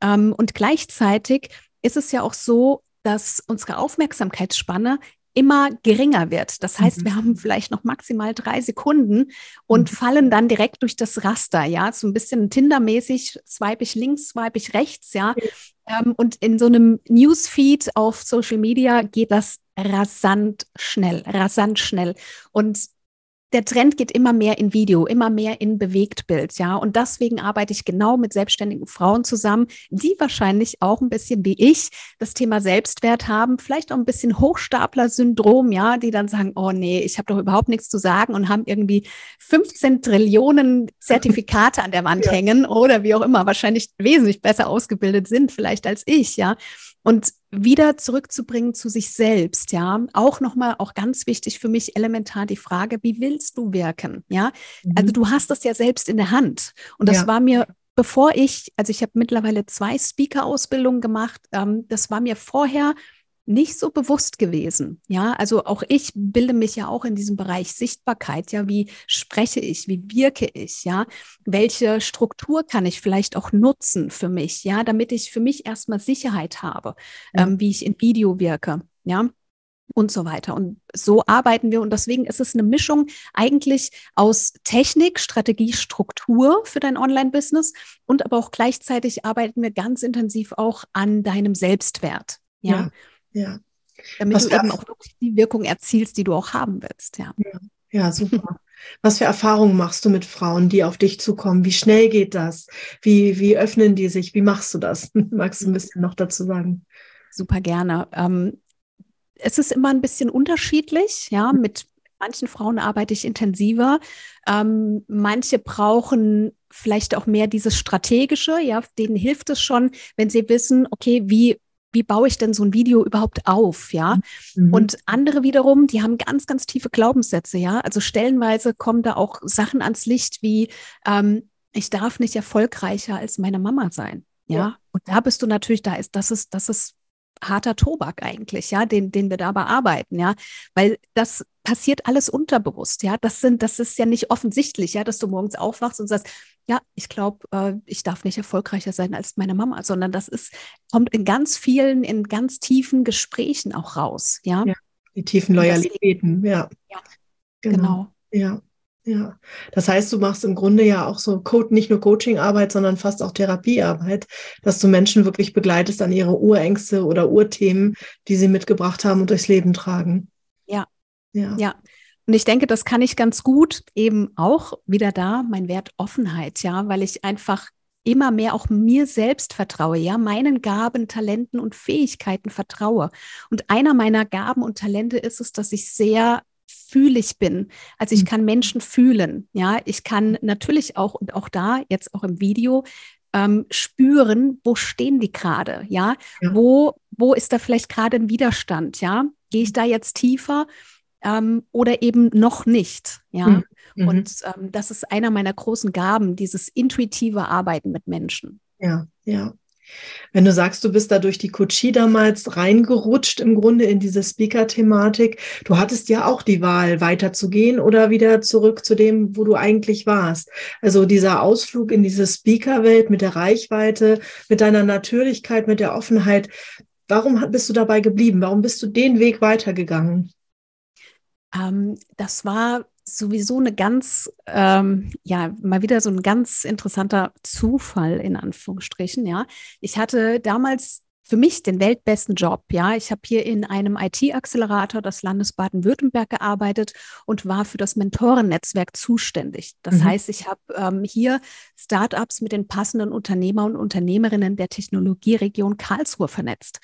Ähm, und gleichzeitig ist es ja auch so, dass unsere Aufmerksamkeitsspanne immer geringer wird. Das heißt, mhm. wir haben vielleicht noch maximal drei Sekunden und mhm. fallen dann direkt durch das Raster, ja, so ein bisschen Tinder-mäßig, swipe ich links, swipe ich rechts, ja. Ähm, und in so einem Newsfeed auf Social Media geht das rasant schnell, rasant schnell. Und der Trend geht immer mehr in Video, immer mehr in Bewegtbild, ja. Und deswegen arbeite ich genau mit selbstständigen Frauen zusammen, die wahrscheinlich auch ein bisschen wie ich das Thema Selbstwert haben, vielleicht auch ein bisschen Hochstapler-Syndrom, ja, die dann sagen, oh nee, ich habe doch überhaupt nichts zu sagen und haben irgendwie 15 Trillionen Zertifikate an der Wand ja. hängen oder wie auch immer, wahrscheinlich wesentlich besser ausgebildet sind vielleicht als ich, ja. Und wieder zurückzubringen zu sich selbst, ja. Auch nochmal, auch ganz wichtig für mich elementar die Frage, wie willst du wirken, ja? Mhm. Also du hast das ja selbst in der Hand. Und das ja. war mir, bevor ich, also ich habe mittlerweile zwei Speaker-Ausbildungen gemacht, ähm, das war mir vorher nicht so bewusst gewesen. Ja, also auch ich bilde mich ja auch in diesem Bereich Sichtbarkeit. Ja, wie spreche ich? Wie wirke ich? Ja, welche Struktur kann ich vielleicht auch nutzen für mich? Ja, damit ich für mich erstmal Sicherheit habe, ja. ähm, wie ich in Video wirke. Ja, und so weiter. Und so arbeiten wir. Und deswegen ist es eine Mischung eigentlich aus Technik, Strategie, Struktur für dein Online-Business und aber auch gleichzeitig arbeiten wir ganz intensiv auch an deinem Selbstwert. Ja. ja, ja. Damit Was du eben auch wirklich die Wirkung erzielst, die du auch haben willst. Ja, ja, ja super. Was für Erfahrungen machst du mit Frauen, die auf dich zukommen? Wie schnell geht das? Wie, wie öffnen die sich? Wie machst du das? Magst du ein bisschen noch dazu sagen? Super gerne. Ähm, es ist immer ein bisschen unterschiedlich. Ja, mhm. mit manchen Frauen arbeite ich intensiver. Ähm, manche brauchen vielleicht auch mehr dieses strategische. Ja, denen hilft es schon, wenn sie wissen, okay, wie wie baue ich denn so ein Video überhaupt auf, ja? Mhm. Und andere wiederum, die haben ganz, ganz tiefe Glaubenssätze, ja? Also stellenweise kommen da auch Sachen ans Licht wie, ähm, ich darf nicht erfolgreicher als meine Mama sein, ja? ja? Und da bist du natürlich, da ist, das ist, das ist harter Tobak eigentlich, ja, den, den wir da bearbeiten, ja, weil das passiert alles unterbewusst, ja, das sind, das ist ja nicht offensichtlich, ja, dass du morgens aufwachst und sagst, ja, ich glaube, äh, ich darf nicht erfolgreicher sein als meine Mama, sondern das ist, kommt in ganz vielen, in ganz tiefen Gesprächen auch raus, ja. ja die tiefen Loyalitäten, ja. Ja, genau. genau. Ja. Ja, das heißt, du machst im Grunde ja auch so Code, nicht nur Coachingarbeit, sondern fast auch Therapiearbeit, dass du Menschen wirklich begleitest an ihre Urängste oder Urthemen, die sie mitgebracht haben und durchs Leben tragen. Ja. Ja. Ja. Und ich denke, das kann ich ganz gut eben auch wieder da, mein Wert Offenheit, ja, weil ich einfach immer mehr auch mir selbst vertraue, ja, meinen Gaben, Talenten und Fähigkeiten vertraue. Und einer meiner Gaben und Talente ist es, dass ich sehr fühlig bin. Also ich hm. kann Menschen fühlen. Ja, ich kann natürlich auch und auch da jetzt auch im Video ähm, spüren, wo stehen die gerade? Ja? ja, wo wo ist da vielleicht gerade ein Widerstand? Ja, gehe ich da jetzt tiefer ähm, oder eben noch nicht? Ja, hm. mhm. und ähm, das ist einer meiner großen Gaben, dieses intuitive Arbeiten mit Menschen. Ja, ja. Wenn du sagst, du bist da durch die Coachie damals reingerutscht, im Grunde in diese Speaker-Thematik, du hattest ja auch die Wahl, weiterzugehen oder wieder zurück zu dem, wo du eigentlich warst. Also dieser Ausflug in diese Speaker-Welt mit der Reichweite, mit deiner Natürlichkeit, mit der Offenheit. Warum bist du dabei geblieben? Warum bist du den Weg weitergegangen? Ähm, das war sowieso eine ganz, ähm, ja, mal wieder so ein ganz interessanter Zufall in Anführungsstrichen, ja. Ich hatte damals für mich den weltbesten Job. Ja, ich habe hier in einem IT-Accelerator des Landes Baden-Württemberg gearbeitet und war für das Mentorennetzwerk zuständig. Das mhm. heißt, ich habe ähm, hier Startups mit den passenden Unternehmer und Unternehmerinnen der Technologieregion Karlsruhe vernetzt.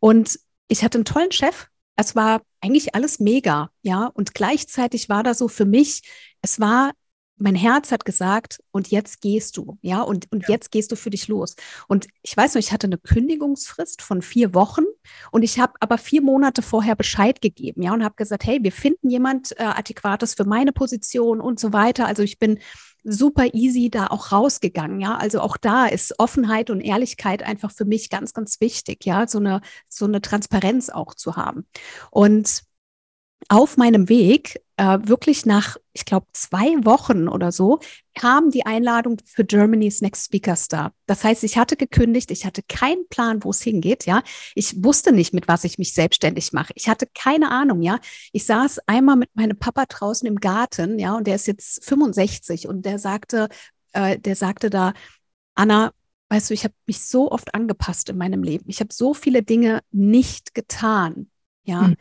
Und ich hatte einen tollen Chef, es war eigentlich alles mega, ja. Und gleichzeitig war da so für mich, es war, mein Herz hat gesagt, und jetzt gehst du, ja, und, und ja. jetzt gehst du für dich los. Und ich weiß noch, ich hatte eine Kündigungsfrist von vier Wochen und ich habe aber vier Monate vorher Bescheid gegeben, ja, und habe gesagt, hey, wir finden jemand äh, Adäquates für meine Position und so weiter. Also ich bin super easy da auch rausgegangen. Ja, also auch da ist Offenheit und Ehrlichkeit einfach für mich ganz, ganz wichtig. Ja, so eine, so eine Transparenz auch zu haben. Und auf meinem Weg, äh, wirklich nach, ich glaube, zwei Wochen oder so, kam die Einladung für Germany's Next Speaker Star. Das heißt, ich hatte gekündigt, ich hatte keinen Plan, wo es hingeht, ja. Ich wusste nicht, mit was ich mich selbstständig mache. Ich hatte keine Ahnung, ja. Ich saß einmal mit meinem Papa draußen im Garten, ja, und der ist jetzt 65 und der sagte, äh, der sagte da, Anna, weißt du, ich habe mich so oft angepasst in meinem Leben. Ich habe so viele Dinge nicht getan, ja. Hm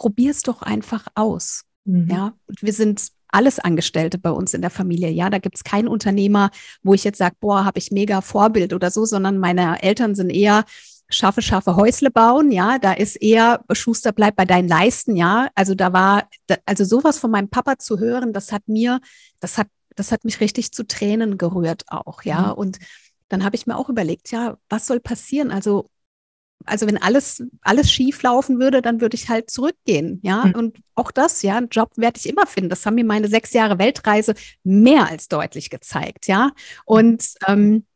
probier es doch einfach aus. Mhm. Ja, und wir sind alles Angestellte bei uns in der Familie. Ja, da gibt es keinen Unternehmer, wo ich jetzt sage, boah, habe ich mega Vorbild oder so, sondern meine Eltern sind eher schaffe, schaffe Häusle bauen. Ja, da ist eher Schuster bleibt bei deinen Leisten. Ja, also da war, also sowas von meinem Papa zu hören, das hat mir, das hat, das hat mich richtig zu Tränen gerührt auch. Ja, mhm. und dann habe ich mir auch überlegt, ja, was soll passieren? Also also wenn alles, alles schief laufen würde, dann würde ich halt zurückgehen. Ja, mhm. und auch das, ja, einen Job werde ich immer finden. Das haben mir meine sechs Jahre Weltreise mehr als deutlich gezeigt. Ja, und ähm,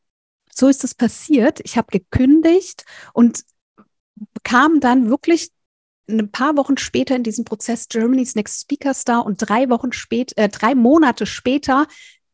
so ist es passiert. Ich habe gekündigt und kam dann wirklich ein paar Wochen später in diesem Prozess Germany's Next Speaker Star und drei Wochen später, äh, drei Monate später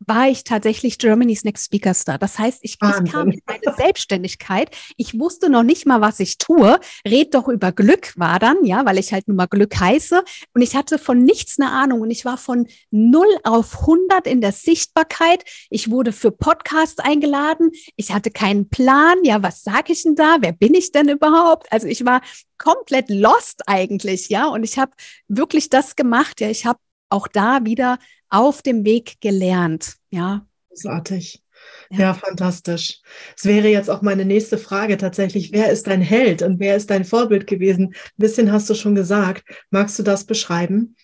war ich tatsächlich Germany's Next Speaker Star. Das heißt, ich, ich kam in meine Selbstständigkeit. Ich wusste noch nicht mal, was ich tue. Red doch über Glück war dann, ja, weil ich halt nun mal Glück heiße. Und ich hatte von nichts eine Ahnung. Und ich war von 0 auf 100 in der Sichtbarkeit. Ich wurde für Podcasts eingeladen. Ich hatte keinen Plan. Ja, was sage ich denn da? Wer bin ich denn überhaupt? Also ich war komplett lost eigentlich, ja. Und ich habe wirklich das gemacht. Ja, ich habe auch da wieder auf dem Weg gelernt. Ja. Großartig. Ja. ja, fantastisch. Es wäre jetzt auch meine nächste Frage tatsächlich. Wer ist dein Held und wer ist dein Vorbild gewesen? Ein bisschen hast du schon gesagt. Magst du das beschreiben?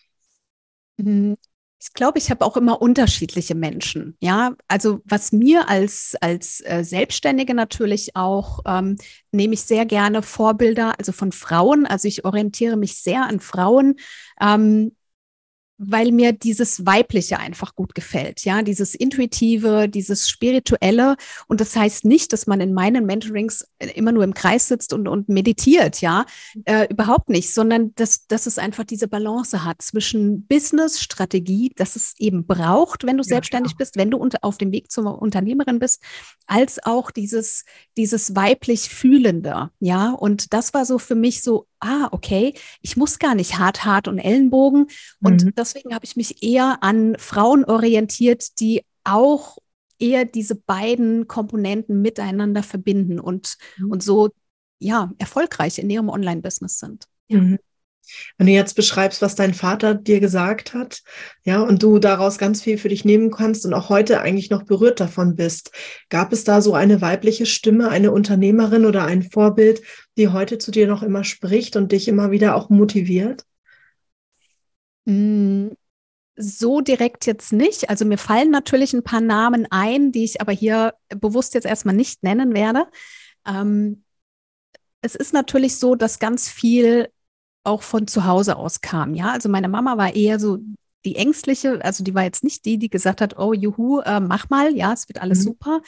Mhm. Ich glaube, ich habe auch immer unterschiedliche Menschen. Ja, also was mir als, als äh, Selbstständige natürlich auch, ähm, nehme ich sehr gerne Vorbilder, also von Frauen. Also ich orientiere mich sehr an Frauen. Ähm, weil mir dieses Weibliche einfach gut gefällt, ja, dieses Intuitive, dieses Spirituelle. Und das heißt nicht, dass man in meinen Mentorings äh, immer nur im Kreis sitzt und, und meditiert, ja, äh, überhaupt nicht, sondern dass, dass es einfach diese Balance hat zwischen Business-Strategie, dass es eben braucht, wenn du ja, selbstständig klar. bist, wenn du unter, auf dem Weg zur Unternehmerin bist, als auch dieses, dieses weiblich Fühlende, ja. Und das war so für mich so ah, okay, ich muss gar nicht hart, hart und Ellenbogen. Und mhm. deswegen habe ich mich eher an Frauen orientiert, die auch eher diese beiden Komponenten miteinander verbinden und, mhm. und so ja erfolgreich in ihrem Online-Business sind. Ja. Mhm. Wenn du jetzt beschreibst, was dein Vater dir gesagt hat, ja, und du daraus ganz viel für dich nehmen kannst und auch heute eigentlich noch berührt davon bist, gab es da so eine weibliche Stimme, eine Unternehmerin oder ein Vorbild, die heute zu dir noch immer spricht und dich immer wieder auch motiviert? Mm, so direkt jetzt nicht. Also mir fallen natürlich ein paar Namen ein, die ich aber hier bewusst jetzt erstmal nicht nennen werde. Ähm, es ist natürlich so, dass ganz viel auch von zu Hause aus kam. Ja, also meine Mama war eher so die ängstliche, also die war jetzt nicht die, die gesagt hat, oh juhu, äh, mach mal, ja, es wird alles mhm. super,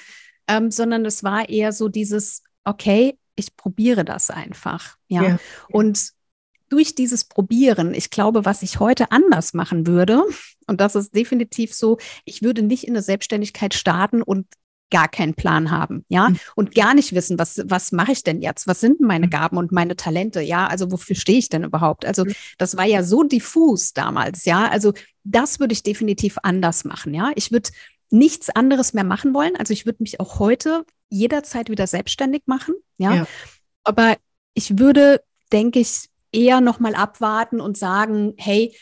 ähm, sondern es war eher so dieses, okay, ich probiere das einfach. Ja. ja. Und durch dieses Probieren, ich glaube, was ich heute anders machen würde, und das ist definitiv so, ich würde nicht in der Selbstständigkeit starten und gar keinen Plan haben, ja, mhm. und gar nicht wissen, was, was mache ich denn jetzt? Was sind meine mhm. Gaben und meine Talente? Ja, also wofür stehe ich denn überhaupt? Also mhm. das war ja so diffus damals, ja. Also das würde ich definitiv anders machen, ja. Ich würde nichts anderes mehr machen wollen. Also ich würde mich auch heute jederzeit wieder selbstständig machen, ja. ja. Aber ich würde, denke ich, eher nochmal abwarten und sagen, hey,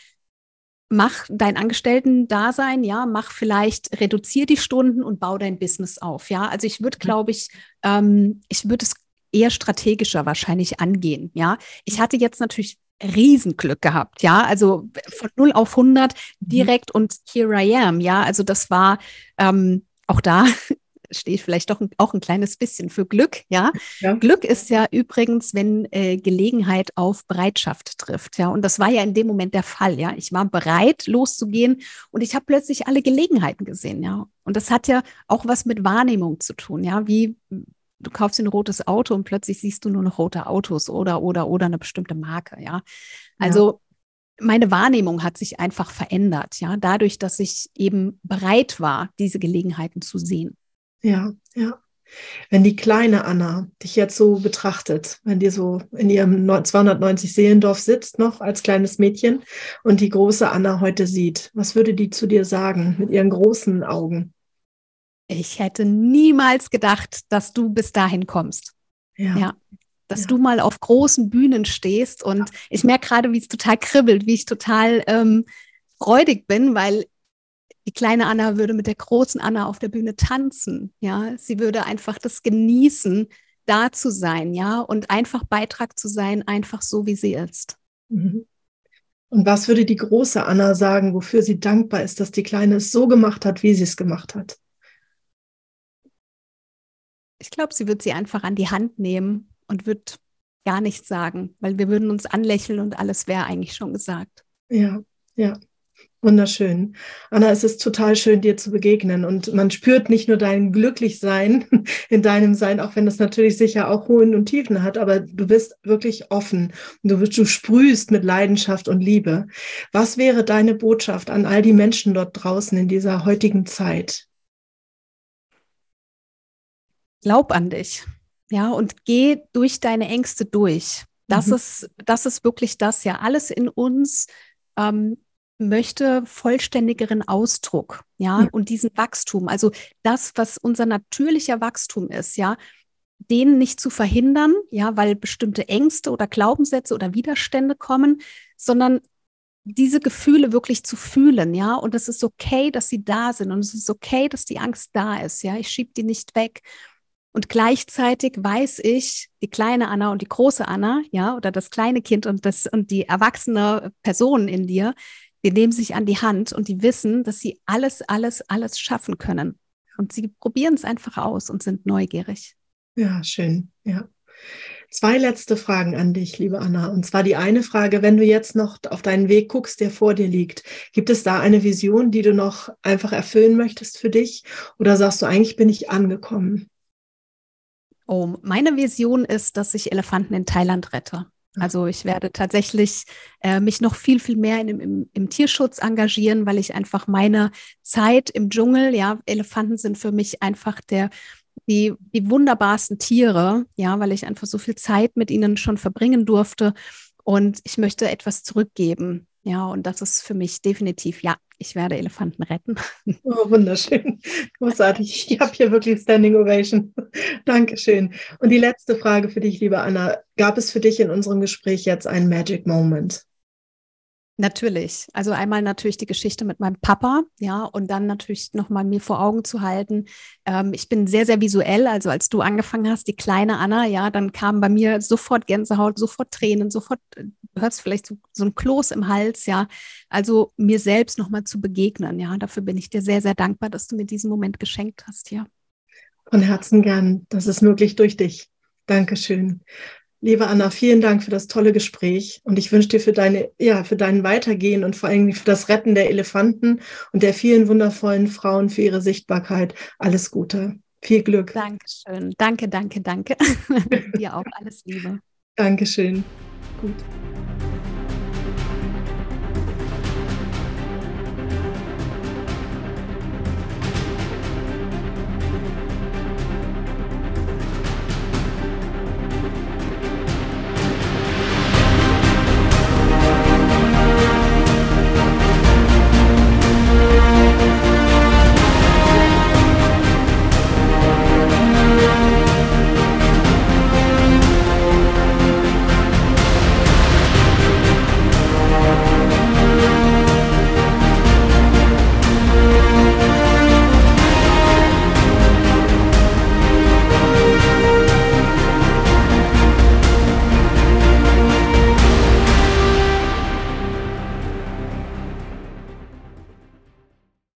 mach dein Angestellten-Dasein, ja, mach vielleicht, reduzier die Stunden und bau dein Business auf, ja. Also ich würde, mhm. glaube ich, ähm, ich würde es eher strategischer wahrscheinlich angehen, ja. Ich mhm. hatte jetzt natürlich Riesenglück gehabt, ja, also von 0 auf 100 mhm. direkt mhm. und here I am, ja, also das war ähm, auch da steht vielleicht doch auch ein kleines bisschen für Glück, ja? ja. Glück ist ja übrigens, wenn äh, Gelegenheit auf Bereitschaft trifft, ja. Und das war ja in dem Moment der Fall, ja. Ich war bereit, loszugehen und ich habe plötzlich alle Gelegenheiten gesehen, ja. Und das hat ja auch was mit Wahrnehmung zu tun, ja. Wie du kaufst ein rotes Auto und plötzlich siehst du nur noch rote Autos oder oder oder eine bestimmte Marke, ja. Also ja meine Wahrnehmung hat sich einfach verändert, ja, dadurch, dass ich eben bereit war, diese Gelegenheiten zu sehen. Ja, ja. Wenn die kleine Anna dich jetzt so betrachtet, wenn die so in ihrem 290 Seelendorf sitzt noch als kleines Mädchen und die große Anna heute sieht, was würde die zu dir sagen mit ihren großen Augen? Ich hätte niemals gedacht, dass du bis dahin kommst. Ja. ja dass ja. du mal auf großen Bühnen stehst und ich merke gerade, wie es total kribbelt, wie ich total ähm, freudig bin, weil die kleine Anna würde mit der großen Anna auf der Bühne tanzen. Ja, sie würde einfach das genießen, da zu sein, ja, und einfach Beitrag zu sein, einfach so wie sie ist. Mhm. Und was würde die große Anna sagen, wofür sie dankbar ist, dass die Kleine es so gemacht hat, wie sie es gemacht hat? Ich glaube, sie wird sie einfach an die Hand nehmen und wird gar nichts sagen, weil wir würden uns anlächeln und alles wäre eigentlich schon gesagt. Ja, ja. Wunderschön. Anna, es ist total schön, dir zu begegnen. Und man spürt nicht nur dein Glücklichsein in deinem Sein, auch wenn das natürlich sicher auch Hohen und Tiefen hat, aber du bist wirklich offen. Du, du sprühst mit Leidenschaft und Liebe. Was wäre deine Botschaft an all die Menschen dort draußen in dieser heutigen Zeit? Glaub an dich. Ja, und geh durch deine Ängste durch. Das, mhm. ist, das ist wirklich das, ja. Alles in uns ähm, möchte vollständigeren Ausdruck, ja, mhm. und diesen Wachstum, also das, was unser natürlicher Wachstum ist, ja, den nicht zu verhindern, ja, weil bestimmte Ängste oder Glaubenssätze oder Widerstände kommen, sondern diese Gefühle wirklich zu fühlen, ja, und es ist okay, dass sie da sind und es ist okay, dass die Angst da ist, ja, ich schiebe die nicht weg. Und gleichzeitig weiß ich, die kleine Anna und die große Anna, ja, oder das kleine Kind und das und die erwachsene Person in dir, die nehmen sich an die Hand und die wissen, dass sie alles, alles, alles schaffen können. Und sie probieren es einfach aus und sind neugierig. Ja, schön. Ja. Zwei letzte Fragen an dich, liebe Anna. Und zwar die eine Frage, wenn du jetzt noch auf deinen Weg guckst, der vor dir liegt, gibt es da eine Vision, die du noch einfach erfüllen möchtest für dich? Oder sagst du, eigentlich bin ich angekommen? Oh, meine Vision ist, dass ich Elefanten in Thailand rette. Mhm. Also ich werde tatsächlich äh, mich noch viel, viel mehr in, im, im, Tierschutz engagieren, weil ich einfach meine Zeit im Dschungel, ja, Elefanten sind für mich einfach der, die, die wunderbarsten Tiere, ja, weil ich einfach so viel Zeit mit ihnen schon verbringen durfte. Und ich möchte etwas zurückgeben. Ja, und das ist für mich definitiv, ja, ich werde Elefanten retten. Oh, wunderschön. Großartig. Ich habe hier wirklich Standing Ovation. Dankeschön. Und die letzte Frage für dich, liebe Anna. Gab es für dich in unserem Gespräch jetzt einen Magic Moment? Natürlich. Also einmal natürlich die Geschichte mit meinem Papa, ja, und dann natürlich nochmal mir vor Augen zu halten. Ähm, ich bin sehr, sehr visuell. Also als du angefangen hast, die kleine Anna, ja, dann kam bei mir sofort Gänsehaut, sofort Tränen, sofort, äh, du hörst vielleicht so, so ein Kloß im Hals, ja. Also mir selbst nochmal zu begegnen, ja. Dafür bin ich dir sehr, sehr dankbar, dass du mir diesen Moment geschenkt hast, ja. Von Herzen gern. Das ist möglich durch dich. Dankeschön. Liebe Anna, vielen Dank für das tolle Gespräch und ich wünsche dir für deine, ja, für dein Weitergehen und vor allem für das Retten der Elefanten und der vielen wundervollen Frauen für ihre Sichtbarkeit alles Gute. Viel Glück. Dankeschön. Danke, danke, danke. dir auch alles Liebe. Dankeschön. Gut.